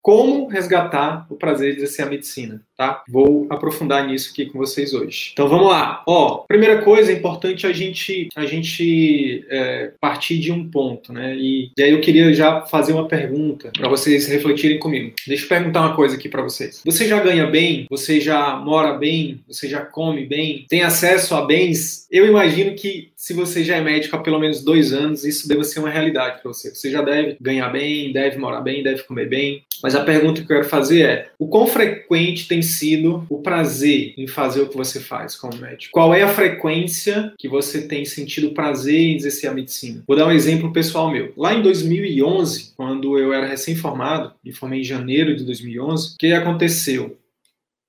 Como resgatar o prazer de exercer a medicina, tá? Vou aprofundar nisso aqui com vocês hoje. Então vamos lá. Ó, primeira coisa, é importante a gente a gente é, partir de um ponto, né? E, e, aí eu queria já fazer uma pergunta para vocês refletirem comigo. Deixa eu perguntar uma coisa aqui para vocês. Você já ganha bem? Você já mora bem? Você já come bem? Tem acesso a bens? Eu imagino que se você já é médico há pelo menos dois anos, isso deve ser uma realidade para você. Você já deve ganhar bem, deve morar bem, deve comer bem. Mas a pergunta que eu quero fazer é: o quão frequente tem sido o prazer em fazer o que você faz como médico? Qual é a frequência que você tem sentido prazer em exercer a medicina? Vou dar um exemplo pessoal meu. Lá em 2011, quando eu era recém-formado, me formei em janeiro de 2011, o que aconteceu?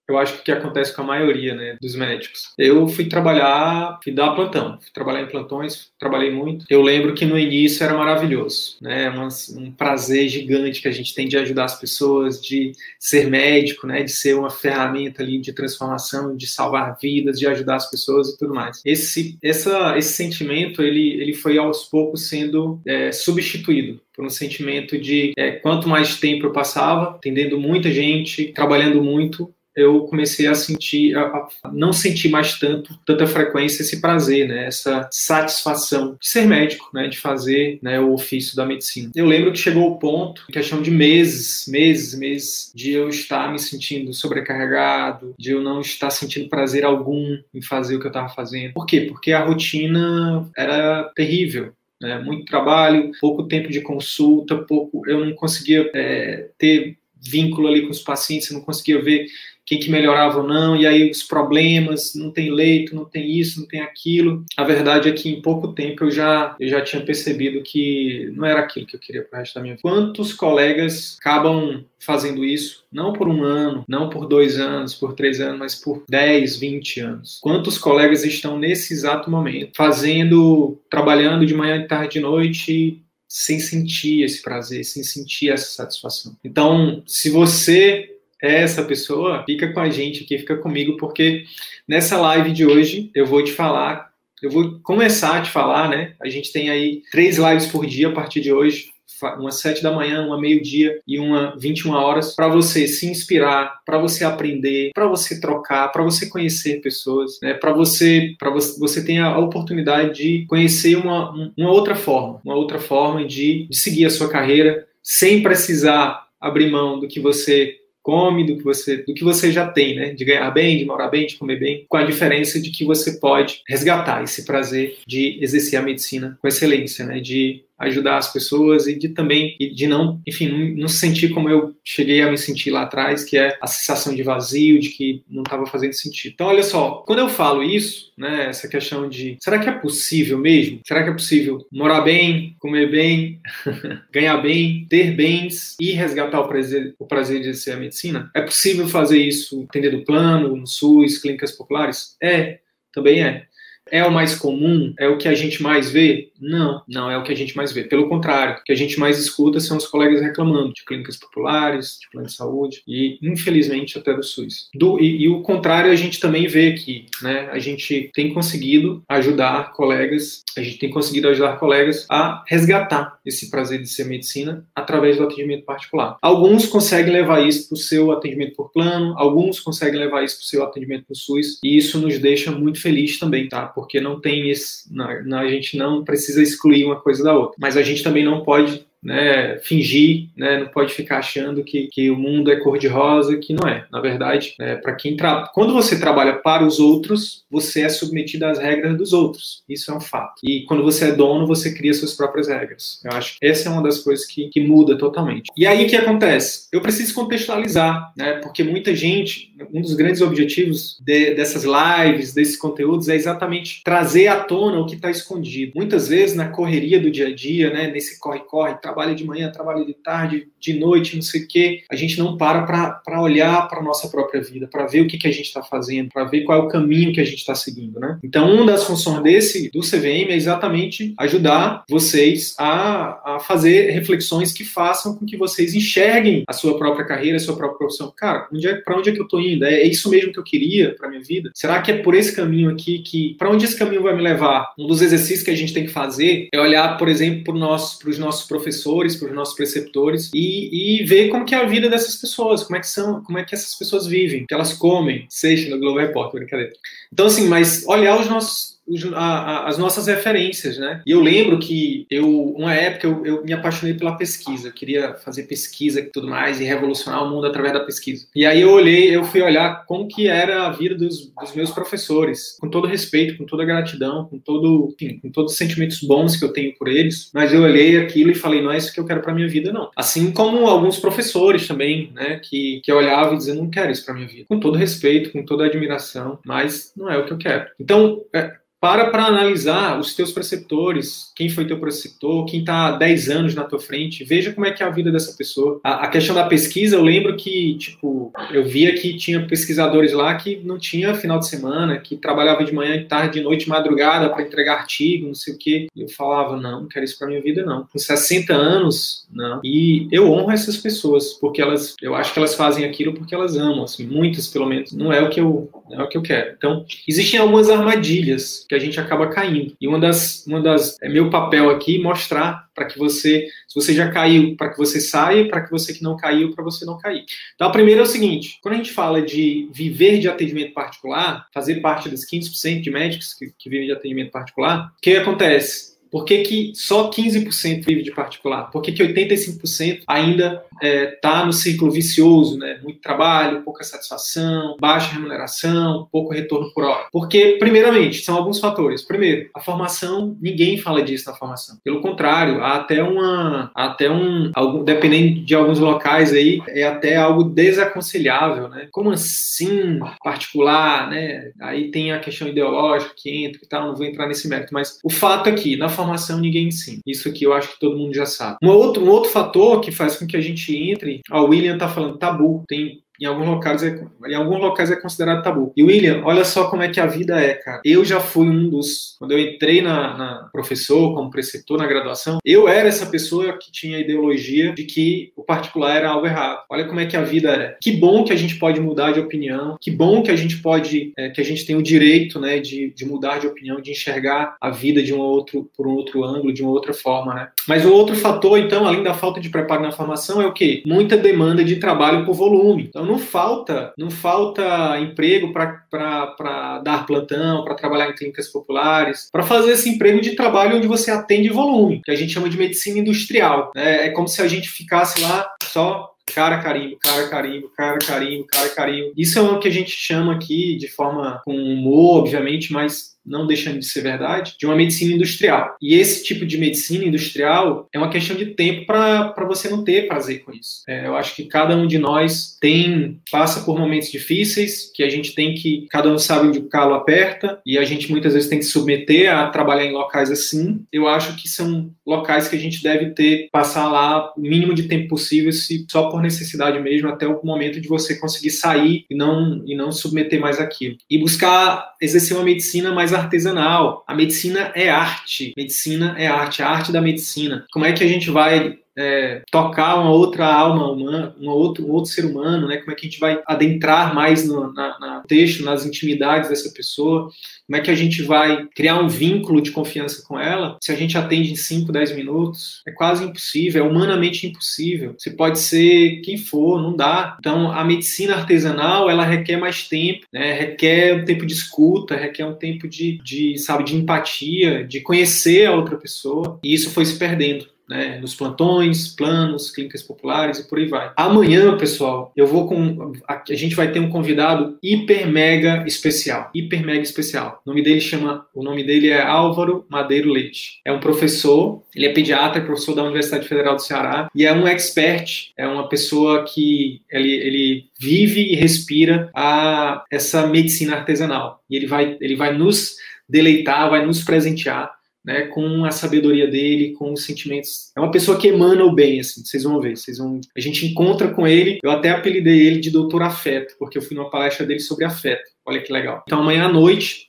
Eu acho que o que acontece com a maioria né, dos médicos. Eu fui trabalhar, fui dar plantão, fui trabalhar em plantões, trabalhei muito. Eu lembro que no início era maravilhoso, né, um, um prazer gigante que a gente tem de ajudar as pessoas, de ser médico, né, de ser uma ferramenta ali de transformação, de salvar vidas, de ajudar as pessoas e tudo mais. Esse, essa, esse sentimento ele, ele foi aos poucos sendo é, substituído por um sentimento de é, quanto mais tempo eu passava, atendendo muita gente, trabalhando muito, eu comecei a sentir, a, não sentir mais tanto, tanta frequência esse prazer, né, essa satisfação de ser médico, né, de fazer né, o ofício da medicina. Eu lembro que chegou o ponto, em questão de meses, meses, meses, de eu estar me sentindo sobrecarregado, de eu não estar sentindo prazer algum em fazer o que eu estava fazendo. Por quê? Porque a rotina era terrível. Né? Muito trabalho, pouco tempo de consulta, pouco, eu não conseguia é, ter vínculo ali com os pacientes, eu não conseguia ver quem que melhorava ou não, e aí os problemas, não tem leito, não tem isso, não tem aquilo. A verdade é que em pouco tempo eu já, eu já tinha percebido que não era aquilo que eu queria para o resto da minha vida. Quantos colegas acabam fazendo isso, não por um ano, não por dois anos, por três anos, mas por 10, 20 anos? Quantos colegas estão nesse exato momento fazendo, trabalhando de manhã, de tarde, de noite, sem sentir esse prazer, sem sentir essa satisfação. Então, se você essa pessoa, fica com a gente aqui, fica comigo, porque nessa live de hoje eu vou te falar, eu vou começar a te falar, né? A gente tem aí três lives por dia a partir de hoje, uma sete da manhã, uma meio-dia e uma 21 horas, para você se inspirar, para você aprender, para você trocar, para você conhecer pessoas, né? Para você, para você, você ter a oportunidade de conhecer uma, uma outra forma, uma outra forma de, de seguir a sua carreira sem precisar abrir mão do que você come, do que você, do que você já tem, né? De ganhar bem, de morar bem, de comer bem, com a diferença de que você pode resgatar esse prazer de exercer a medicina com excelência, né? De ajudar as pessoas e de também de não, enfim, não se sentir como eu cheguei a me sentir lá atrás, que é a sensação de vazio, de que não estava fazendo sentido. Então, olha só, quando eu falo isso, né, essa questão de será que é possível mesmo? Será que é possível morar bem, comer bem, ganhar bem, ter bens e resgatar o prazer, o prazer de ser a medicina? É possível fazer isso atendendo plano, no SUS, clínicas populares? É, também é. É o mais comum? É o que a gente mais vê? Não, não é o que a gente mais vê. Pelo contrário, o que a gente mais escuta são os colegas reclamando de clínicas populares, de plano de saúde e, infelizmente, até do SUS. Do, e, e, o contrário a gente também vê aqui, né? A gente tem conseguido ajudar colegas, a gente tem conseguido ajudar colegas a resgatar esse prazer de ser medicina através do atendimento particular. Alguns conseguem levar isso para o seu atendimento por plano, alguns conseguem levar isso para o seu atendimento por SUS e isso nos deixa muito felizes também, tá? Não tem esse, a gente não precisa excluir uma coisa da outra. Mas a gente também não pode né, fingir, né, não pode ficar achando que, que o mundo é cor-de-rosa, que não é. Na verdade, né, para quem tra... quando você trabalha para os outros, você é submetido às regras dos outros. Isso é um fato. E quando você é dono, você cria suas próprias regras. Eu acho que essa é uma das coisas que, que muda totalmente. E aí o que acontece? Eu preciso contextualizar, né? Porque muita gente, um dos grandes objetivos de, dessas lives, desses conteúdos, é exatamente trazer à tona o que está escondido. Muitas vezes na correria do dia a dia, né? Nesse corre-corre, de manhã, trabalho de tarde, de noite, não sei o quê, a gente não para para olhar para a nossa própria vida, para ver o que, que a gente está fazendo, para ver qual é o caminho que a gente está seguindo, né? Então, uma das funções desse do CVM é exatamente ajudar vocês a, a fazer reflexões que façam com que vocês enxerguem a sua própria carreira, a sua própria profissão. Cara, onde é, para onde é que eu estou indo? É, é, isso mesmo que eu queria para minha vida? Será que é por esse caminho aqui que para onde esse caminho vai me levar? Um dos exercícios que a gente tem que fazer é olhar, por exemplo, para os nossos professores, para os nossos preceptores e, e, ver como que é a vida dessas pessoas, como é que são, como é que essas pessoas vivem, que elas comem, seja no Globo Repórter, brincadeira. Então assim, mas olhar os nossos as nossas referências, né? E eu lembro que eu, uma época, eu, eu, me apaixonei pela pesquisa, eu queria fazer pesquisa e tudo mais e revolucionar o mundo através da pesquisa. E aí eu olhei, eu fui olhar como que era a vida dos, dos meus professores, com todo respeito, com toda gratidão, com todo, enfim, com todos os sentimentos bons que eu tenho por eles. Mas eu olhei aquilo e falei, não é isso que eu quero para minha vida, não. Assim como alguns professores também, né? Que, que olhavam e diziam, não quero isso para minha vida. Com todo respeito, com toda admiração, mas não é o que eu quero. Então, é, para para analisar os teus preceptores, quem foi teu preceptor, quem está há 10 anos na tua frente, veja como é que é a vida dessa pessoa. A, a, questão da pesquisa, eu lembro que, tipo, eu via que tinha pesquisadores lá que não tinha final de semana, que trabalhava de manhã, de tarde, de noite, de madrugada para entregar artigo, não sei o quê. E eu falava, não, não quero isso para minha vida, não. Com 60 anos, não. E eu honro essas pessoas, porque elas, eu acho que elas fazem aquilo porque elas amam, assim, muitas pelo menos. Não é o que eu, não é o que eu quero. Então, existem algumas armadilhas que a gente acaba caindo. E uma das, uma das é meu papel aqui mostrar para que você, se você já caiu, para que você saia, para que você que não caiu, para você não cair. Então, a primeira é o seguinte: quando a gente fala de viver de atendimento particular, fazer parte dos 15% de médicos que, que vivem de atendimento particular, o que acontece? Por que, que só 15% vive de particular? Por que, que 85% ainda está é, tá no ciclo vicioso, né? Muito trabalho, pouca satisfação, baixa remuneração, pouco retorno por hora? Porque, primeiramente, são alguns fatores. Primeiro, a formação, ninguém fala disso na formação. Pelo contrário, há até uma, há até um, algum, dependendo de alguns locais aí, é até algo desaconselhável, né? Como assim particular, né? Aí tem a questão ideológica que entra e tal, não vou entrar nesse mérito, mas o fato é que na formação formação ninguém ensina. Isso aqui eu acho que todo mundo já sabe. Um outro, um outro fator que faz com que a gente entre, a William está falando tabu, tem em alguns locais é, em alguns locais é considerado tabu. E William, olha só como é que a vida é, cara. Eu já fui um dos, quando eu entrei na, na professor, como preceptor na graduação, eu era essa pessoa que tinha a ideologia de que o particular era algo errado. Olha como é que a vida é. Que bom que a gente pode mudar de opinião. Que bom que a gente pode, é, que a gente tem o direito, né, de, de mudar de opinião, de enxergar a vida de um outro, por um outro ângulo, de uma outra forma, né. Mas o outro fator, então, além da falta de preparo na formação, é o quê? Muita demanda de trabalho por volume. Então, não falta, não falta emprego para dar plantão, para trabalhar em clínicas populares, para fazer esse emprego de trabalho onde você atende volume, que a gente chama de medicina industrial. Né? É como se a gente ficasse lá só cara carimbo, cara carimbo, cara carimbo, cara carimbo. Isso é o que a gente chama aqui de forma com humor, obviamente, mas não deixando de ser verdade, de uma medicina industrial. E esse tipo de medicina industrial é uma questão de tempo para você não ter prazer com isso. É, eu acho que cada um de nós tem passa por momentos difíceis, que a gente tem que, cada um sabe onde o calo aperta, e a gente muitas vezes tem que se submeter a trabalhar em locais assim. Eu acho que são locais que a gente deve ter, passar lá o mínimo de tempo possível, se só por necessidade mesmo, até o momento de você conseguir sair e não, e não submeter mais aquilo. E buscar exercer uma medicina mais artesanal. A medicina é arte. Medicina é arte, a arte da medicina. Como é que a gente vai é, tocar uma outra alma humana, um outro, um outro ser humano, né? Como é que a gente vai adentrar mais no na, na texto, nas intimidades dessa pessoa? Como é que a gente vai criar um vínculo de confiança com ela se a gente atende em 5, 10 minutos? É quase impossível, é humanamente impossível. Você pode ser quem for, não dá. Então, a medicina artesanal, ela requer mais tempo, né? requer um tempo de escuta, requer um tempo de, de, sabe, de empatia, de conhecer a outra pessoa. E isso foi se perdendo né, nos plantões, planos, clínicas populares e por aí vai. Amanhã, pessoal, eu vou com a, a gente vai ter um convidado hiper mega especial, hiper mega especial. O nome dele chama, o nome dele é Álvaro Madeiro Leite. É um professor, ele é pediatra, professor da Universidade Federal do Ceará e é um expert, é uma pessoa que ele, ele vive e respira a essa medicina artesanal. E ele vai ele vai nos deleitar, vai nos presentear né, com a sabedoria dele, com os sentimentos. É uma pessoa que emana o bem, assim, vocês vão ver. Vocês vão... A gente encontra com ele, eu até apelidei ele de Doutor Afeto, porque eu fui numa palestra dele sobre afeto. Olha que legal. Então, amanhã à noite,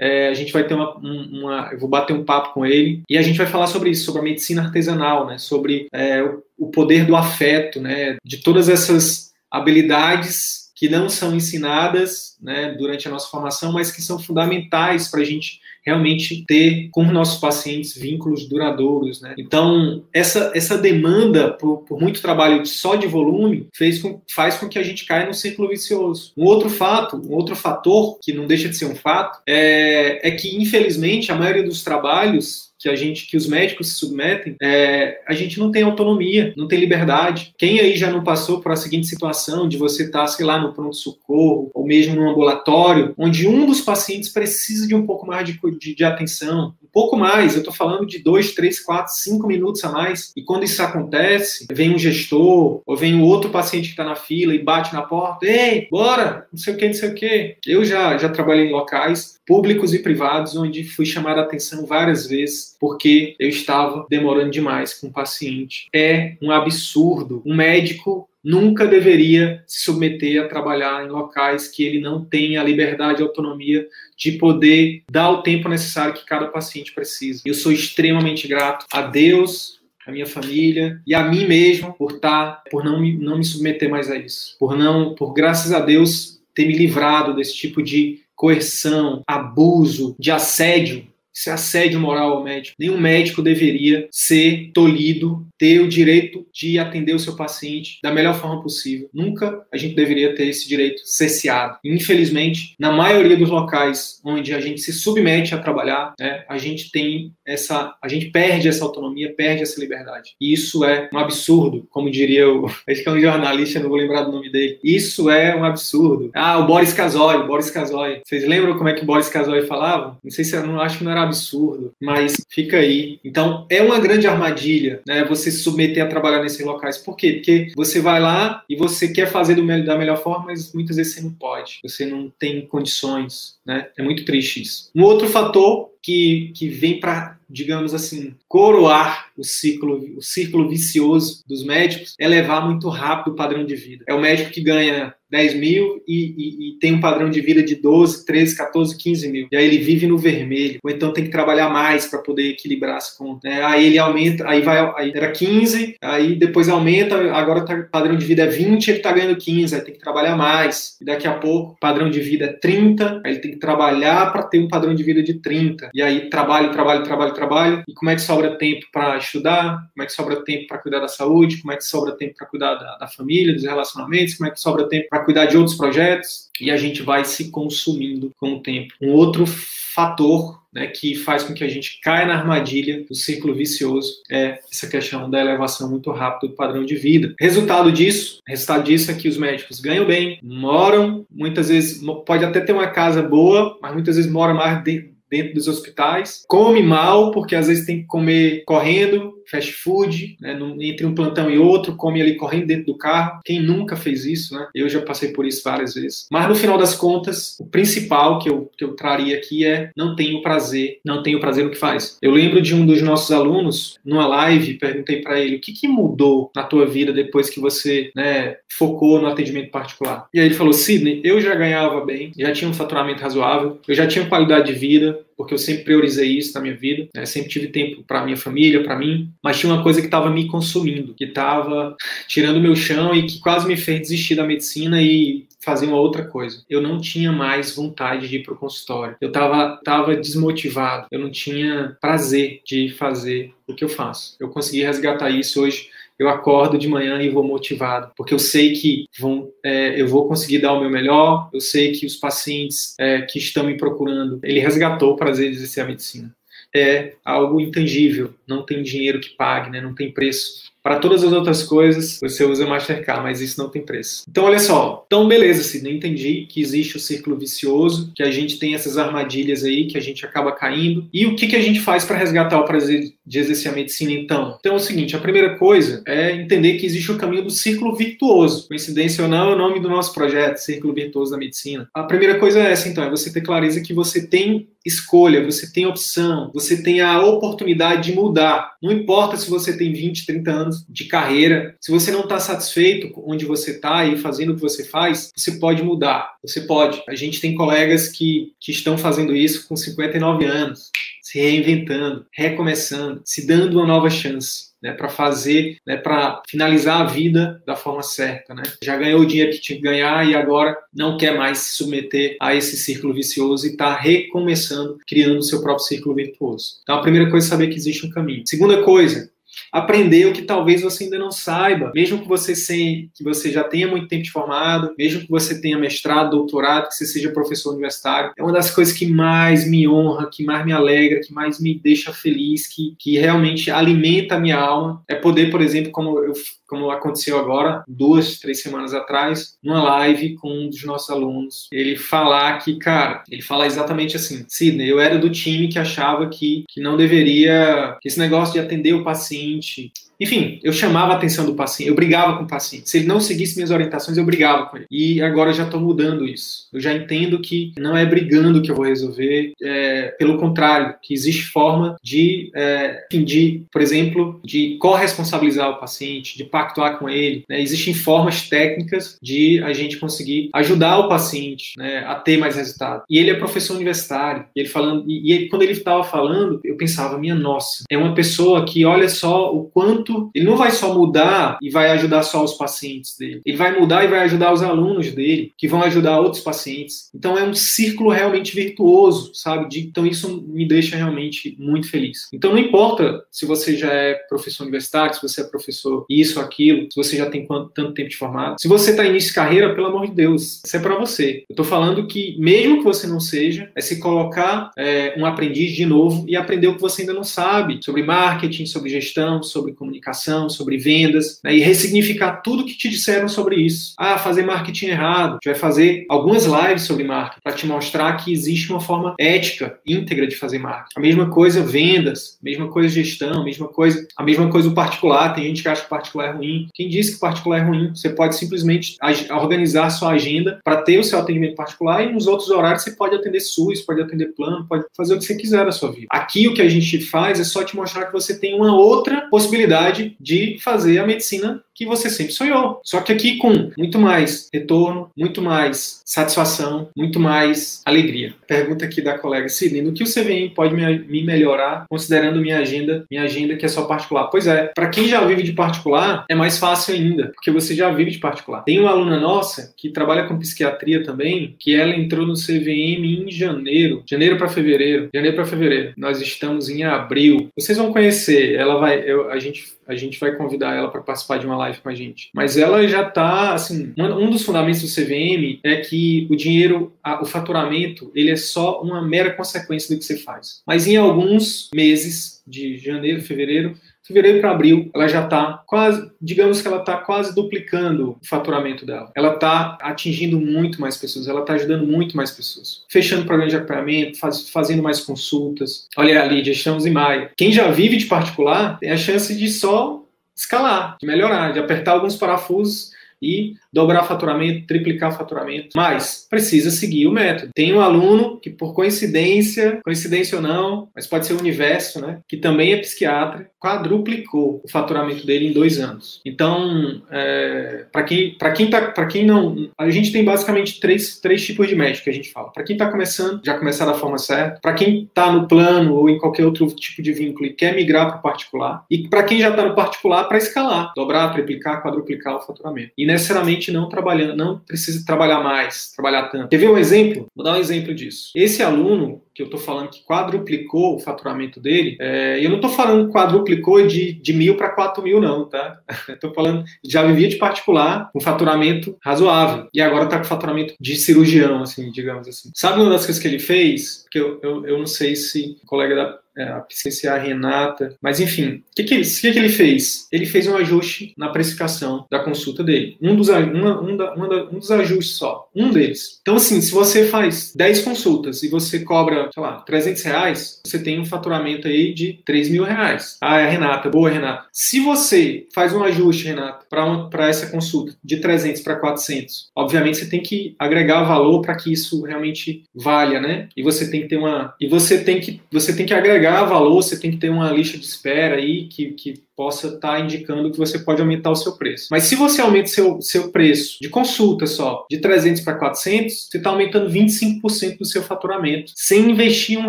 é, a gente vai ter uma, uma, Eu vou bater um papo com ele e a gente vai falar sobre isso, sobre a medicina artesanal, né, sobre é, o, o poder do afeto, né, de todas essas habilidades que não são ensinadas né, durante a nossa formação, mas que são fundamentais para a gente realmente ter com os nossos pacientes vínculos duradouros. Né? Então, essa, essa demanda por, por muito trabalho só de volume fez com, faz com que a gente caia no ciclo vicioso. Um outro fato, um outro fator, que não deixa de ser um fato, é, é que, infelizmente, a maioria dos trabalhos que a gente, que os médicos se submetem, é, a gente não tem autonomia, não tem liberdade. Quem aí já não passou por a seguinte situação de você estar, tá, sei lá, no pronto-socorro ou mesmo no ambulatório, onde um dos pacientes precisa de um pouco mais de, de, de atenção, um pouco mais, eu estou falando de dois, três, quatro, cinco minutos a mais, e quando isso acontece, vem um gestor, ou vem o outro paciente que está na fila e bate na porta, ei, bora, não sei o que, não sei o que. Eu já, já trabalhei em locais públicos e privados, onde fui chamado a atenção várias vezes porque eu estava demorando demais com o paciente. É um absurdo. Um médico nunca deveria se submeter a trabalhar em locais que ele não tem a liberdade e autonomia de poder dar o tempo necessário que cada paciente precisa. Eu sou extremamente grato a Deus, a minha família e a mim mesmo por estar, por não me, não me submeter mais a isso, por não, por graças a Deus ter me livrado desse tipo de coerção, abuso, de assédio. Isso é assédio moral ao médico. Nenhum médico deveria ser tolhido ter o direito de atender o seu paciente da melhor forma possível. Nunca a gente deveria ter esse direito cerceado. Infelizmente, na maioria dos locais onde a gente se submete a trabalhar, né, a gente tem essa, a gente perde essa autonomia, perde essa liberdade. E isso é um absurdo, como diria o, acho que é um jornalista, não vou lembrar do nome dele. Isso é um absurdo. Ah, o Boris Casoy, Boris Casoy. Vocês lembram como é que Boris Casoy falava? Não sei se eu não acho que não era absurdo, mas fica aí. Então, é uma grande armadilha, né? Você se submeter a trabalhar nesses locais. Por quê? Porque você vai lá e você quer fazer do, da melhor forma, mas muitas vezes você não pode, você não tem condições, né? É muito triste isso. Um outro fator que, que vem para, digamos assim, coroar o ciclo, o círculo vicioso dos médicos é levar muito rápido o padrão de vida. É o médico que ganha 10 mil e, e, e, tem um padrão de vida de 12, 13, 14, 15 mil. E aí ele vive no vermelho. Ou então tem que trabalhar mais para poder equilibrar as contas. Né? Aí ele aumenta, aí vai, aí era 15, aí depois aumenta, agora tá, padrão de vida é 20, ele está ganhando 15, aí tem que trabalhar mais. E daqui a pouco, padrão de vida é 30, aí ele tem que trabalhar para ter um padrão de vida de 30. E aí trabalho, trabalho, trabalho, trabalho. E como é que sobra tempo para estudar? Como é que sobra tempo para cuidar da saúde? Como é que sobra tempo para cuidar da, da família, dos relacionamentos? Como é que sobra tempo para cuidar de outros projetos e a gente vai se consumindo com o tempo. Um outro fator né, que faz com que a gente caia na armadilha do círculo vicioso é essa questão da elevação muito rápida do padrão de vida. Resultado disso, resultado disso é que os médicos ganham bem, moram, muitas vezes pode até ter uma casa boa, mas muitas vezes mora mais dentro dos hospitais, come mal porque às vezes tem que comer correndo, fast food, né, entre um plantão e outro, come ali correndo dentro do carro. Quem nunca fez isso, né? Eu já passei por isso várias vezes. Mas no final das contas, o principal que eu, que eu traria aqui é não tenho prazer, não tenho prazer no que faz. Eu lembro de um dos nossos alunos, numa live, perguntei para ele o que, que mudou na tua vida depois que você né, focou no atendimento particular. E aí ele falou: Sidney, eu já ganhava bem, já tinha um faturamento razoável, eu já tinha qualidade de vida, porque eu sempre priorizei isso na minha vida, né? sempre tive tempo para minha família, para mim, mas tinha uma coisa que estava me consumindo, que estava tirando meu chão e que quase me fez desistir da medicina e fazer uma outra coisa. Eu não tinha mais vontade de ir para o consultório. Eu estava tava desmotivado. Eu não tinha prazer de fazer o que eu faço. Eu consegui resgatar isso hoje eu acordo de manhã e vou motivado, porque eu sei que vão, é, eu vou conseguir dar o meu melhor, eu sei que os pacientes é, que estão me procurando, ele resgatou o prazer de exercer a medicina. é algo intangível, não tem dinheiro que pague, né? não tem preço. Para todas as outras coisas, você usa Mastercard, mas isso não tem preço. Então, olha só. Então, beleza, se não entendi que existe o círculo vicioso, que a gente tem essas armadilhas aí, que a gente acaba caindo. E o que, que a gente faz para resgatar o prazer de exercer a medicina, então? Então, é o seguinte: a primeira coisa é entender que existe o caminho do círculo virtuoso. Coincidência ou não, é o nome do nosso projeto, Círculo Virtuoso da Medicina. A primeira coisa é essa, então, é você ter clareza que você tem escolha, você tem opção, você tem a oportunidade de mudar. Não importa se você tem 20, 30 anos de carreira, se você não está satisfeito onde você está e fazendo o que você faz, você pode mudar. Você pode. A gente tem colegas que, que estão fazendo isso com 59 anos, se reinventando, recomeçando, se dando uma nova chance né, para fazer, né, para finalizar a vida da forma certa, né? Já ganhou o dinheiro que tinha que ganhar e agora não quer mais se submeter a esse círculo vicioso e está recomeçando, criando o seu próprio círculo virtuoso. Então, a primeira coisa é saber que existe um caminho. Segunda coisa, aprender o que talvez você ainda não saiba, mesmo que você, sem, que você já tenha muito tempo de formado, mesmo que você tenha mestrado, doutorado, que você seja professor universitário. É uma das coisas que mais me honra, que mais me alegra, que mais me deixa feliz, que, que realmente alimenta a minha alma. É poder, por exemplo, como eu como aconteceu agora, duas, três semanas atrás, numa live com um dos nossos alunos, ele falar que, cara, ele fala exatamente assim, Sidney, eu era do time que achava que, que não deveria, que esse negócio de atender o paciente, seguinte: enfim, eu chamava a atenção do paciente, eu brigava com o paciente. Se ele não seguisse minhas orientações, eu brigava com ele. E agora eu já estou mudando isso. Eu já entendo que não é brigando que eu vou resolver, é, pelo contrário, que existe forma de, é, de, por exemplo, de corresponsabilizar o paciente, de pactuar com ele. Né? Existem formas técnicas de a gente conseguir ajudar o paciente né, a ter mais resultado. E ele é professor universitário. E ele falando, e, e quando ele estava falando, eu pensava, minha nossa, é uma pessoa que olha só o quanto ele não vai só mudar e vai ajudar só os pacientes dele. Ele vai mudar e vai ajudar os alunos dele, que vão ajudar outros pacientes. Então é um círculo realmente virtuoso, sabe? Então isso me deixa realmente muito feliz. Então não importa se você já é professor universitário, se você é professor isso, aquilo, se você já tem quanto, tanto tempo de formado. Se você está início de carreira, pelo amor de Deus, isso é para você. Eu estou falando que mesmo que você não seja, é se colocar é, um aprendiz de novo e aprender o que você ainda não sabe sobre marketing, sobre gestão, sobre comunicação comunicação, sobre vendas, né, e ressignificar tudo que te disseram sobre isso. Ah, fazer marketing errado. A gente vai fazer algumas lives sobre marketing para te mostrar que existe uma forma ética, íntegra de fazer marketing. A mesma coisa vendas, mesma coisa gestão, mesma coisa, a mesma coisa o particular. Tem gente que acha que o particular é ruim. Quem disse que o particular é ruim? Você pode simplesmente organizar sua agenda para ter o seu atendimento particular e nos outros horários você pode atender SUS, pode atender plano, pode fazer o que você quiser da sua vida. Aqui o que a gente faz é só te mostrar que você tem uma outra possibilidade de fazer a medicina que você sempre sonhou. Só que aqui com muito mais retorno, muito mais satisfação, muito mais alegria. Pergunta aqui da colega Sidney, no que o CVM pode me melhorar considerando minha agenda, minha agenda que é só particular? Pois é, para quem já vive de particular, é mais fácil ainda, porque você já vive de particular. Tem uma aluna nossa que trabalha com psiquiatria também, que ela entrou no CVM em janeiro, janeiro para fevereiro, janeiro para fevereiro. Nós estamos em abril. Vocês vão conhecer, ela vai, eu, a gente a gente vai convidar ela para participar de uma live com a gente. Mas ela já está, assim, um dos fundamentos do CVM é que o dinheiro, o faturamento, ele é só uma mera consequência do que você faz. Mas em alguns meses, de janeiro, fevereiro, fevereiro para abril, ela já está quase, digamos que ela está quase duplicando o faturamento dela. Ela está atingindo muito mais pessoas, ela está ajudando muito mais pessoas. Fechando programas de acompanhamento, faz, fazendo mais consultas. Olha ali, já estamos em maio. Quem já vive de particular tem a chance de só escalar, de melhorar, de apertar alguns parafusos e dobrar faturamento, triplicar faturamento, mas precisa seguir o método. Tem um aluno que, por coincidência, coincidência ou não, mas pode ser o universo, né, que também é psiquiatra, quadruplicou o faturamento dele em dois anos. Então, é, para quem, para quem, tá, quem não, a gente tem basicamente três, três tipos de médico que a gente fala. Para quem está começando, já começar da forma certa. Para quem está no plano ou em qualquer outro tipo de vínculo e quer migrar para o particular. E para quem já está no particular, para escalar, dobrar, triplicar, quadruplicar o faturamento. E necessariamente não trabalhando, não precisa trabalhar mais, trabalhar tanto. Quer ver um exemplo? Vou dar um exemplo disso. Esse aluno que eu estou falando que quadruplicou o faturamento dele, é, eu não estou falando quadruplicou de, de mil para quatro mil, não, tá? Estou falando, já vivia de particular, com faturamento razoável, e agora está com faturamento de cirurgião, assim, digamos assim. Sabe uma das coisas que ele fez? Que eu, eu, eu não sei se o colega da, é, a Renata, mas enfim, o que, que, que, que, ele fez? Ele fez um ajuste na precificação da consulta dele. Um dos, uma, um, da, uma um dos ajustes só, um deles. Então, assim, se você faz 10 consultas e você cobra, sei lá, 300 reais, você tem um faturamento aí de 3 mil reais. Ah, é Renata, boa, Renata. Se você faz um ajuste, Renata, para essa consulta de 300 para 400, obviamente você tem que agregar valor para que isso realmente valha, né? E você tem que ter uma e você tem que você tem que agregar valor, você tem que ter uma lista de espera aí que, que possa estar tá indicando que você pode aumentar o seu preço. Mas se você aumenta seu seu preço de consulta só de 300 para 400, você está aumentando 25% do seu faturamento sem investir um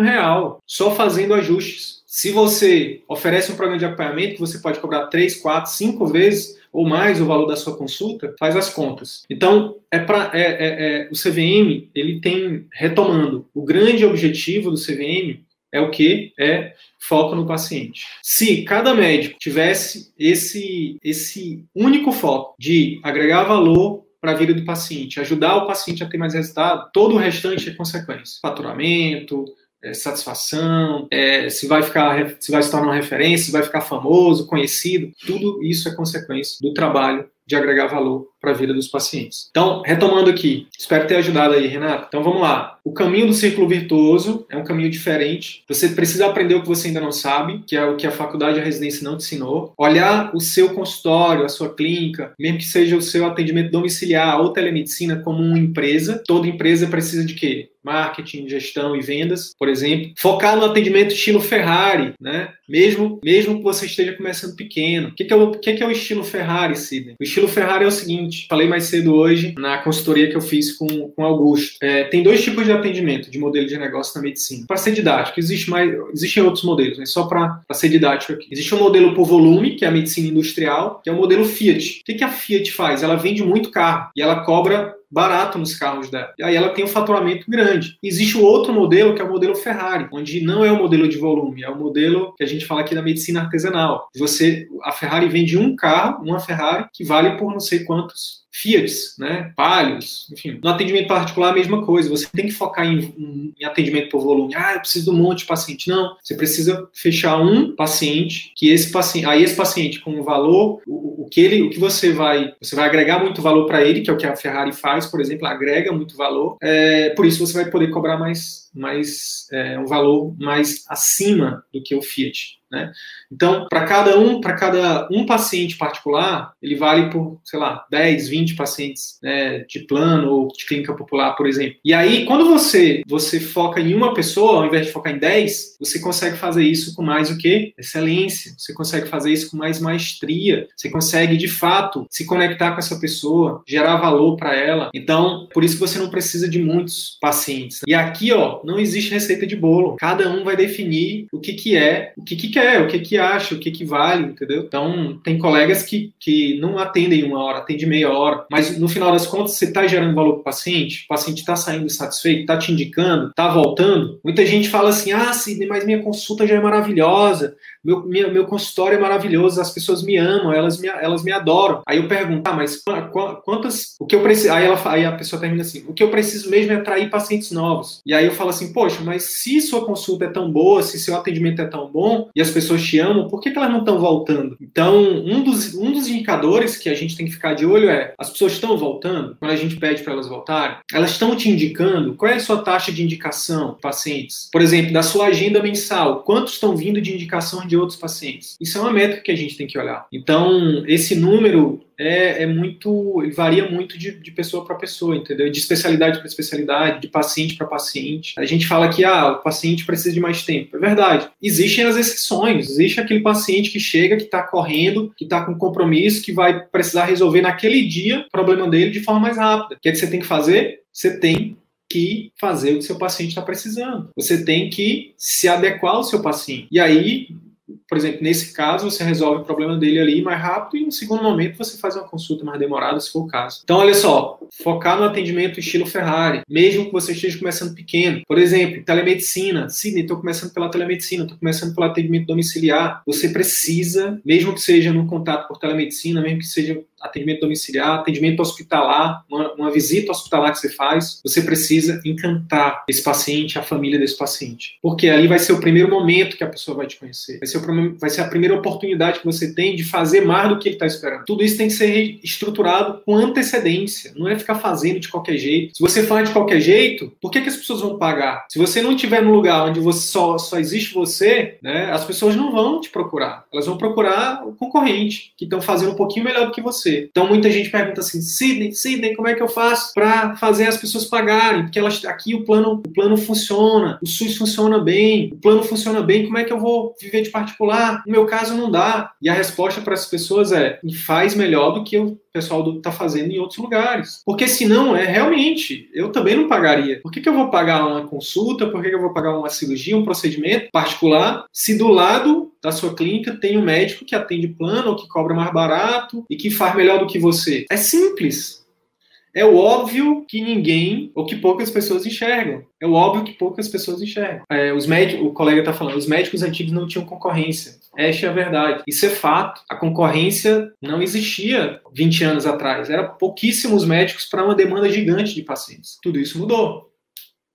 real, só fazendo ajustes. Se você oferece um programa de acompanhamento que você pode cobrar 3, 4, 5 vezes ou mais o valor da sua consulta, faz as contas. Então, é para é, é, é, o CVM, ele tem, retomando, o grande objetivo do CVM é o que? É foco no paciente. Se cada médico tivesse esse, esse único foco de agregar valor para a vida do paciente, ajudar o paciente a ter mais resultado, todo o restante é consequência. Faturamento, é, satisfação, é, se vai ficar, se vai se tornar uma referência, se vai ficar famoso, conhecido, tudo isso é consequência do trabalho de agregar valor para a vida dos pacientes. Então, retomando aqui, espero ter ajudado aí, Renato. Então, vamos lá. O caminho do círculo virtuoso é um caminho diferente. Você precisa aprender o que você ainda não sabe, que é o que a faculdade e a residência não te ensinou. Olhar o seu consultório, a sua clínica, mesmo que seja o seu atendimento domiciliar ou telemedicina como uma empresa. Toda empresa precisa de quê? marketing, gestão e vendas, por exemplo. Focar no atendimento estilo Ferrari, né? Mesmo, mesmo que você esteja começando pequeno. O que, é, o, que, que é o estilo Ferrari, Sidney? O estilo Ferrari é o seguinte, falei mais cedo hoje na consultoria que eu fiz com, com Augusto. É, tem dois tipos de atendimento de modelo de negócio na medicina. Para ser didático, existe mais, existem outros modelos, mas só para ser didático aqui. Existe um modelo por volume, que é a medicina industrial, que é o modelo Fiat. O que, que a Fiat faz? Ela vende muito carro e ela cobra barato nos carros dela. E aí ela tem um faturamento grande. Existe o outro modelo, que é o modelo Ferrari, onde não é o modelo de volume, é o modelo que a gente fala aqui da medicina artesanal. Você, a Ferrari vende um carro, uma Ferrari, que vale por não sei quantos Fiats, né, Palhos, enfim. No atendimento particular, a mesma coisa. Você tem que focar em, em, atendimento por volume. Ah, eu preciso de um monte de paciente. Não, você precisa fechar um paciente, que esse paciente, aí esse paciente com o valor, o, o que ele, o que você vai, você vai agregar muito valor para ele, que é o que a Ferrari faz, por exemplo, agrega muito valor. É, por isso você vai poder cobrar mais, mais é, um valor mais acima do que o Fiat. Né? Então, para cada um, para cada um paciente particular, ele vale por, sei lá, 10, 20 pacientes né, de plano ou de clínica popular, por exemplo. E aí, quando você você foca em uma pessoa, ao invés de focar em 10, você consegue fazer isso com mais o quê? Excelência. Você consegue fazer isso com mais maestria. Você consegue, de fato, se conectar com essa pessoa, gerar valor para ela. Então, por isso que você não precisa de muitos pacientes. E aqui, ó, não existe receita de bolo. Cada um vai definir o que que é, o que que o que que acha, o que que vale, entendeu? Então, tem colegas que, que não atendem uma hora, atendem meia hora, mas no final das contas, você está gerando valor para o paciente, o paciente está saindo satisfeito, está te indicando, está voltando. Muita gente fala assim, ah, Sidney, mas minha consulta já é maravilhosa, meu, minha, meu consultório é maravilhoso, as pessoas me amam, elas me, elas me adoram. Aí eu pergunto, ah, mas quantas, o que eu preciso, aí, ela, aí a pessoa termina assim, o que eu preciso mesmo é atrair pacientes novos. E aí eu falo assim, poxa, mas se sua consulta é tão boa, se seu atendimento é tão bom, e as pessoas te amam, por que, que elas não estão voltando? Então, um dos, um dos indicadores que a gente tem que ficar de olho é, as pessoas estão voltando? Quando a gente pede para elas voltarem, elas estão te indicando? Qual é a sua taxa de indicação de pacientes? Por exemplo, da sua agenda mensal, quantos estão vindo de indicação de outros pacientes. Isso é uma métrica que a gente tem que olhar. Então, esse número é, é muito. varia muito de, de pessoa para pessoa, entendeu? De especialidade para especialidade, de paciente para paciente. A gente fala que ah, o paciente precisa de mais tempo. É verdade. Existem as exceções. Existe aquele paciente que chega, que está correndo, que está com compromisso, que vai precisar resolver naquele dia o problema dele de forma mais rápida. O que é que você tem que fazer? Você tem que fazer o que seu paciente está precisando. Você tem que se adequar ao seu paciente. E aí, por exemplo, nesse caso, você resolve o problema dele ali mais rápido e no segundo momento você faz uma consulta mais demorada, se for o caso. Então, olha só, focar no atendimento estilo Ferrari, mesmo que você esteja começando pequeno. Por exemplo, telemedicina. Sidney, estou começando pela telemedicina, estou começando pelo atendimento domiciliar. Você precisa, mesmo que seja no contato por telemedicina, mesmo que seja atendimento domiciliar, atendimento hospitalar, uma, uma visita hospitalar que você faz, você precisa encantar esse paciente, a família desse paciente. Porque ali vai ser o primeiro momento que a pessoa vai te conhecer. Vai ser, o, vai ser a primeira oportunidade que você tem de fazer mais do que ele está esperando. Tudo isso tem que ser estruturado com antecedência. Não é ficar fazendo de qualquer jeito. Se você faz de qualquer jeito, por que, que as pessoas vão pagar? Se você não estiver no lugar onde você só, só existe você, né, as pessoas não vão te procurar. Elas vão procurar o concorrente, que estão fazendo um pouquinho melhor do que você. Então muita gente pergunta assim, Sidney, Sidney, como é que eu faço para fazer as pessoas pagarem? Porque elas, aqui o plano, o plano funciona, o SUS funciona bem, o plano funciona bem, como é que eu vou viver de particular? No meu caso não dá. E a resposta para essas pessoas é, faz melhor do que o pessoal está fazendo em outros lugares. Porque senão, é realmente, eu também não pagaria. Por que, que eu vou pagar uma consulta? Por que, que eu vou pagar uma cirurgia, um procedimento particular, se do lado da sua clínica tem um médico que atende plano ou que cobra mais barato e que faz melhor do que você? É simples. É o óbvio que ninguém, ou que poucas pessoas enxergam. É o óbvio que poucas pessoas enxergam. É, os médicos, o colega está falando, os médicos antigos não tinham concorrência. Esta é a verdade. Isso é fato. A concorrência não existia 20 anos atrás. Era pouquíssimos médicos para uma demanda gigante de pacientes. Tudo isso mudou.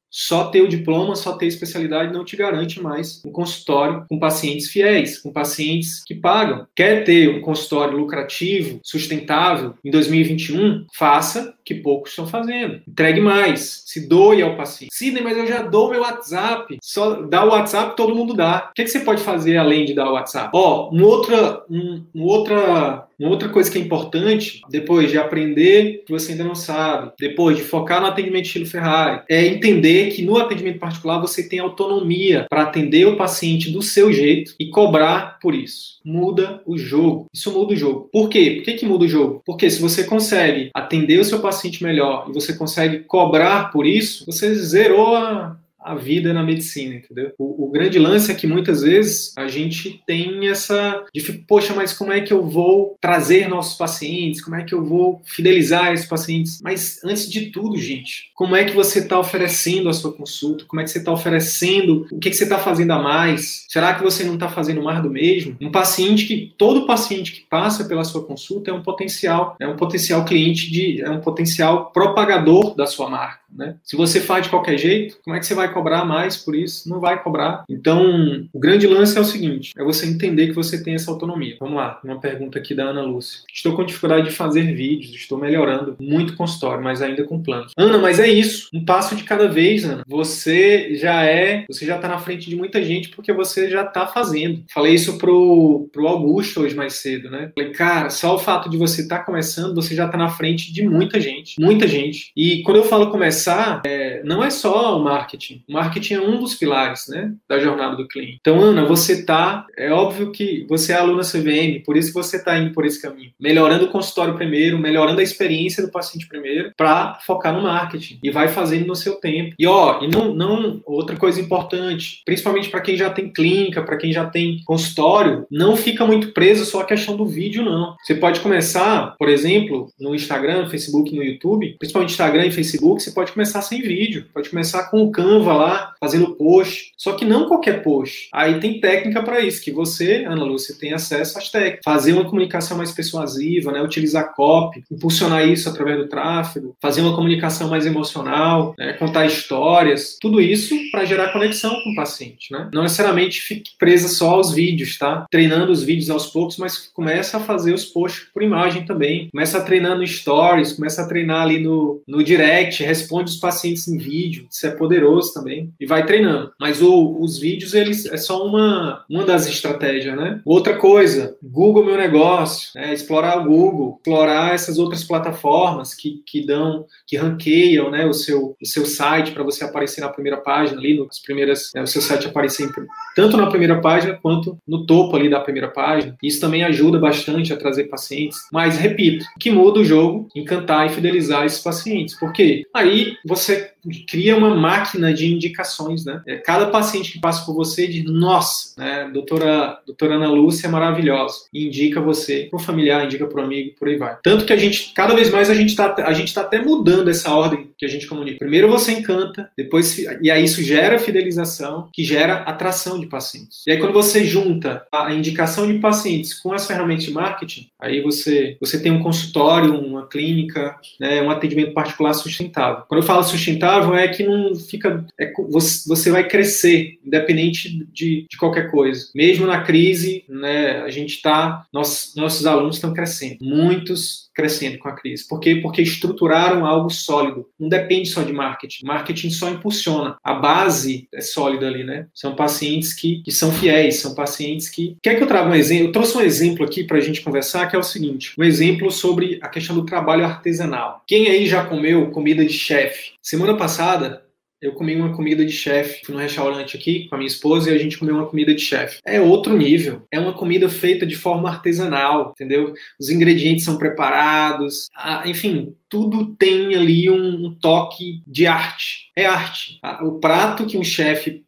Só ter o diploma, só ter especialidade não te garante mais um consultório com pacientes fiéis, com pacientes que pagam. Quer ter um consultório lucrativo, sustentável em 2021? Faça que poucos estão fazendo. Entregue mais, se doe ao paciente. Sidney, mas eu já dou meu WhatsApp. Só dá o WhatsApp, todo mundo dá. O que, que você pode fazer além de dar o WhatsApp? Ó, um outra, um, um outra uma outra coisa que é importante, depois de aprender que você ainda não sabe, depois de focar no atendimento estilo Ferrari, é entender que no atendimento particular você tem autonomia para atender o paciente do seu jeito e cobrar por isso. Muda o jogo. Isso muda o jogo. Por quê? Por que, que muda o jogo? Porque se você consegue atender o seu paciente melhor e você consegue cobrar por isso, você zerou a, a vida na medicina, entendeu? O, o, grande lance é que muitas vezes a gente tem essa de, poxa, mas como é que eu vou trazer nossos pacientes? Como é que eu vou fidelizar esses pacientes? Mas antes de tudo, gente, como é que você está oferecendo a sua consulta? Como é que você está oferecendo? O que, que você está fazendo a mais? Será que você não está fazendo mais do mesmo? Um paciente que todo paciente que passa pela sua consulta é um potencial, é um potencial cliente de, é um potencial propagador da sua marca. Né? Se você faz de qualquer jeito, como é que você vai cobrar mais por isso? Não vai cobrar. Então, o grande lance é o seguinte: é você entender que você tem essa autonomia. Vamos lá, uma pergunta aqui da Ana Lúcia. Estou com dificuldade de fazer vídeos, estou melhorando muito consultório, mas ainda com planos. Ana, mas é isso. Um passo de cada vez, Ana. Você já é, você já está na frente de muita gente porque você já está fazendo. Falei isso pro, pro Augusto hoje mais cedo, né? Falei, cara, só o fato de você estar tá começando, você já está na frente de muita gente. Muita gente. E quando eu falo começar, começar, é, não é só o marketing. O marketing é um dos pilares né, da jornada do cliente. Então, Ana, você tá. É óbvio que você é aluna CVM, por isso que você está indo por esse caminho. Melhorando o consultório primeiro, melhorando a experiência do paciente primeiro, para focar no marketing. E vai fazendo no seu tempo. E ó, e não, não outra coisa importante, principalmente para quem já tem clínica, para quem já tem consultório, não fica muito preso só a questão do vídeo, não. Você pode começar, por exemplo, no Instagram, Facebook, no YouTube, principalmente Instagram e Facebook, você pode começar sem vídeo, pode começar com o Canva lá, fazendo post, só que não qualquer post. Aí tem técnica para isso, que você, Ana Lúcia, tem acesso às técnicas. Fazer uma comunicação mais persuasiva, né? utilizar copy, impulsionar isso através do tráfego, fazer uma comunicação mais emocional, né? contar histórias, tudo isso para gerar conexão com o paciente. Né? Não necessariamente fique presa só aos vídeos, tá? Treinando os vídeos aos poucos, mas começa a fazer os posts por imagem também. Começa a treinar no stories, começa a treinar ali no, no direct, responde os pacientes em vídeo, isso é poderoso também, e vai treinando. Mas o, os vídeos, eles é só uma, uma das estratégias, né? Outra coisa, Google Meu Negócio, né? explorar o Google, explorar essas outras plataformas que, que dão, que ranqueiam né, o, seu, o seu site para você aparecer na primeira página ali, nas primeiras, né, o seu site aparecer tanto na primeira página quanto no topo ali da primeira página. Isso também ajuda bastante a trazer pacientes. Mas, repito, que muda o jogo, encantar e fidelizar esses pacientes. Porque aí você cria uma máquina de indicações, né? É, cada paciente que passa por você diz, nossa, né, doutora, doutora Ana Lúcia é maravilhosa, e indica você para o familiar, indica para o amigo, por aí vai. Tanto que a gente, cada vez mais a gente está a gente tá até mudando essa ordem que a gente comunica. Primeiro você encanta, depois e aí isso gera fidelização, que gera atração de pacientes. E aí quando você junta a indicação de pacientes com as ferramentas de marketing, aí você você tem um consultório, uma clínica, né, um atendimento particular sustentável. Quando eu falo sustentável é que não fica é, você, você vai crescer independente de, de qualquer coisa. Mesmo na crise, né, a gente está nossos nossos alunos estão crescendo. Muitos crescendo com a crise. Por quê? Porque estruturaram algo sólido. Não depende só de marketing. Marketing só impulsiona. A base é sólida ali, né? São pacientes que, que são fiéis, são pacientes que. Quer que eu traga um exemplo? Eu trouxe um exemplo aqui para a gente conversar, que é o seguinte: um exemplo sobre a questão do trabalho artesanal. Quem aí já comeu comida de chefe? Semana passada, eu comi uma comida de chefe. Fui num restaurante aqui com a minha esposa e a gente comeu uma comida de chefe. É outro nível. É uma comida feita de forma artesanal, entendeu? Os ingredientes são preparados. Ah, enfim, tudo tem ali um, toque de arte. É arte. Ah, o prato que um chefe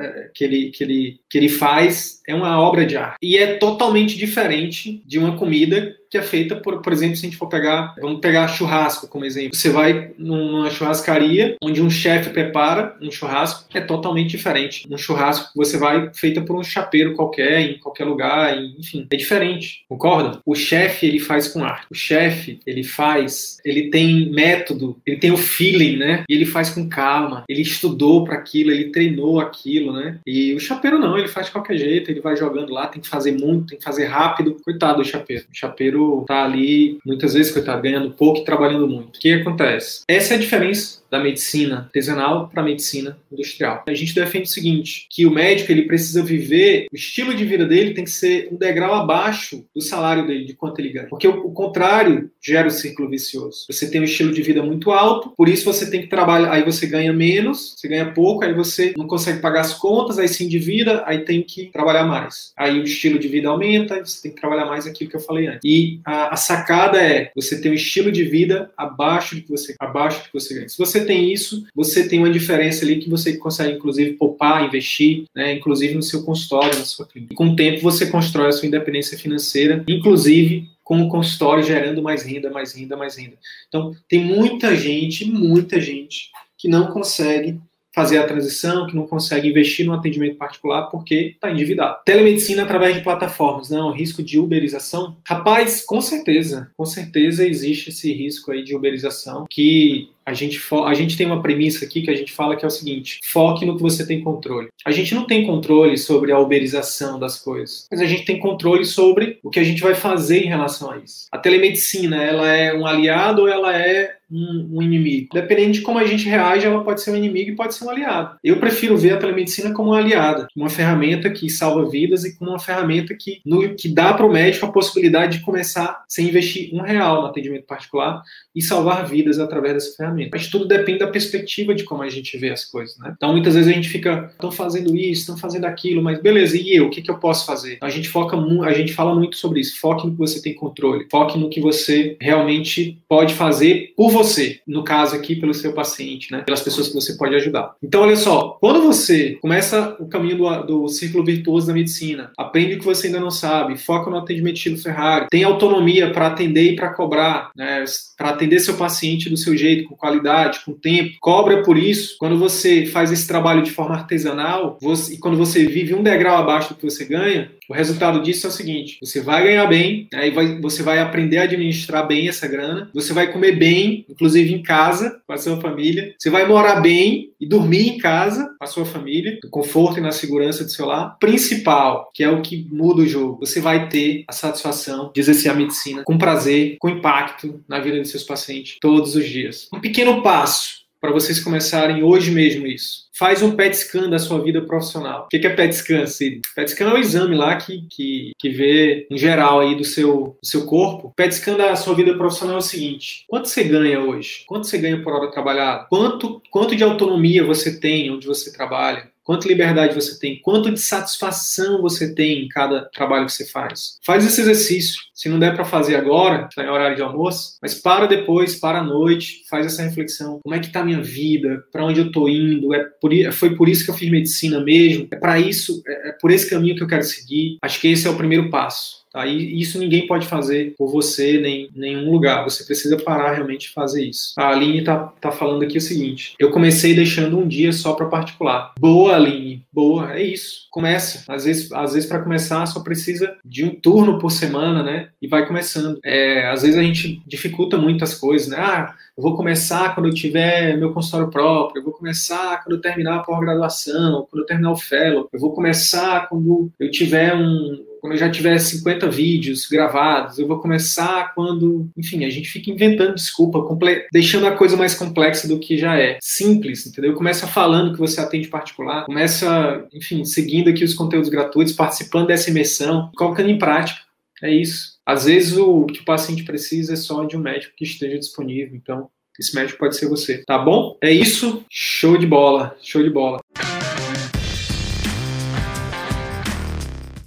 é, que ele, que, ele, que ele faz é uma obra de arte. E é totalmente diferente de uma comida que é feita, por, por exemplo, se a gente for pegar, vamos pegar churrasco como exemplo. Você vai numa churrascaria onde um chefe prepara um churrasco, é totalmente diferente. Um churrasco que você vai feita por um chapeiro qualquer, em qualquer lugar, enfim, é diferente, concorda? O chefe, ele faz com arte. O chefe, ele faz, ele tem método, ele tem o feeling, né? E ele faz com calma. Ele estudou para aquilo, ele treinou aquilo, né? E o chapeiro não, ele faz de qualquer jeito, ele vai jogando lá, tem que fazer muito, tem que fazer rápido. Coitado do chapeiro. O chapeiro tá ali, muitas vezes, coitado, ganhando pouco e trabalhando muito. O que acontece? Essa é a diferença da medicina artesanal para a medicina industrial. A gente defende o seguinte, que o médico ele precisa viver, o estilo de vida dele tem que ser um degrau abaixo do salário dele, de quanto ele ganha. Porque o, o contrário gera o círculo vicioso. Você tem um estilo de vida muito alto, por isso você tem que trabalhar, aí você ganha menos, você ganha pouco, aí você não consegue pagar as contas, aí se endivida, aí tem que trabalhar mais. Aí o estilo de vida aumenta, você tem que trabalhar mais aquilo que eu falei antes. E a, a sacada é você ter um estilo de vida abaixo do que você abaixo do que você ganha. Se você tem isso, você tem uma diferença ali que você consegue, inclusive, poupar, investir, né, inclusive no seu consultório, na sua clínica. E com o tempo, você constrói a sua independência financeira, inclusive com o consultório gerando mais renda, mais renda, mais renda. Então, tem muita gente, muita gente que não consegue fazer a transição, que não consegue investir no atendimento particular porque está endividado. Telemedicina através de plataformas, não? Né? risco de uberização? Rapaz, com certeza, com certeza existe esse risco aí de uberização que a gente, a gente tem uma premissa aqui que a gente fala que é o seguinte: foque no que você tem controle. A gente não tem controle sobre a uberização das coisas, mas a gente tem controle sobre o que a gente vai fazer em relação a isso. A telemedicina, ela é um aliado ou ela é um, um, inimigo. Dependendo de como a gente reage, ela pode ser um inimigo e pode ser um aliado. Eu prefiro ver a telemedicina como uma aliada, uma ferramenta que salva vidas e como uma ferramenta que, no, que dá para o médico a possibilidade de começar sem investir um real no atendimento particular e salvar vidas através dessa ferramenta. Mas tudo depende da perspectiva de como a gente vê as coisas, né? Então muitas vezes a gente fica, estão fazendo isso, estão fazendo aquilo, mas beleza, e eu? O que, que eu posso fazer? A gente foca, a gente fala muito sobre isso. Foque no que você tem controle. Foque no que você realmente pode fazer por você. No caso aqui, pelo seu paciente, né? Pelas pessoas que você pode ajudar. Então, olha só, quando você começa o caminho do, do círculo virtuoso da medicina, aprende o que você ainda não sabe, foca no atendimento estilo Ferrari, tem autonomia para atender e para cobrar, né? Para atender seu paciente do seu jeito, com qualidade, com tempo, cobra por isso. Quando você faz esse trabalho de forma artesanal você, e quando você vive um degrau abaixo do que você ganha, o resultado disso é o seguinte: você vai ganhar bem, aí vai, você vai aprender a administrar bem essa grana, você vai comer bem, inclusive em casa, com a sua família, você vai morar bem e dormir em casa com a sua família, no conforto e na segurança do seu lar. Principal, que é o que muda o jogo, você vai ter a satisfação de exercer a medicina com prazer, com impacto na vida de seus pacientes todos os dias. Um pequeno passo para vocês começarem hoje mesmo isso. Faz um PET scan da sua vida profissional. O que é PET scan, Cid? PET scan é o exame lá que, que, que vê em geral aí do seu, do seu corpo. PET scan da sua vida profissional é o seguinte: quanto você ganha hoje? Quanto você ganha por hora trabalhada? Quanto, quanto de autonomia você tem onde você trabalha? Quanta liberdade você tem, quanto de satisfação você tem em cada trabalho que você faz. Faz esse exercício. Se não der para fazer agora, está em horário de almoço, mas para depois, para a noite, faz essa reflexão. Como é que está a minha vida? Para onde eu estou indo? É por, foi por isso que eu fiz medicina mesmo? É para isso? É, é por esse caminho que eu quero seguir? Acho que esse é o primeiro passo. Tá? E isso ninguém pode fazer por você, nem nenhum lugar. Você precisa parar realmente de fazer isso. A Aline está tá falando aqui o seguinte: eu comecei deixando um dia só para particular. Boa, Aline, boa, é isso. Comece. Às vezes, às vezes para começar, só precisa de um turno por semana, né? E vai começando. É, às vezes a gente dificulta muitas coisas, né? Ah, eu vou começar quando eu tiver meu consultório próprio, eu vou começar quando eu terminar a pós-graduação, quando eu terminar o fellow, eu vou começar quando eu tiver um quando eu já tiver 50 vídeos gravados, eu vou começar quando. Enfim, a gente fica inventando desculpa, deixando a coisa mais complexa do que já é. Simples, entendeu? Começa falando que você atende particular, começa, enfim, seguindo aqui os conteúdos gratuitos, participando dessa imersão, colocando em prática. É isso. Às vezes o que o paciente precisa é só de um médico que esteja disponível. Então, esse médico pode ser você. Tá bom? É isso. Show de bola. Show de bola.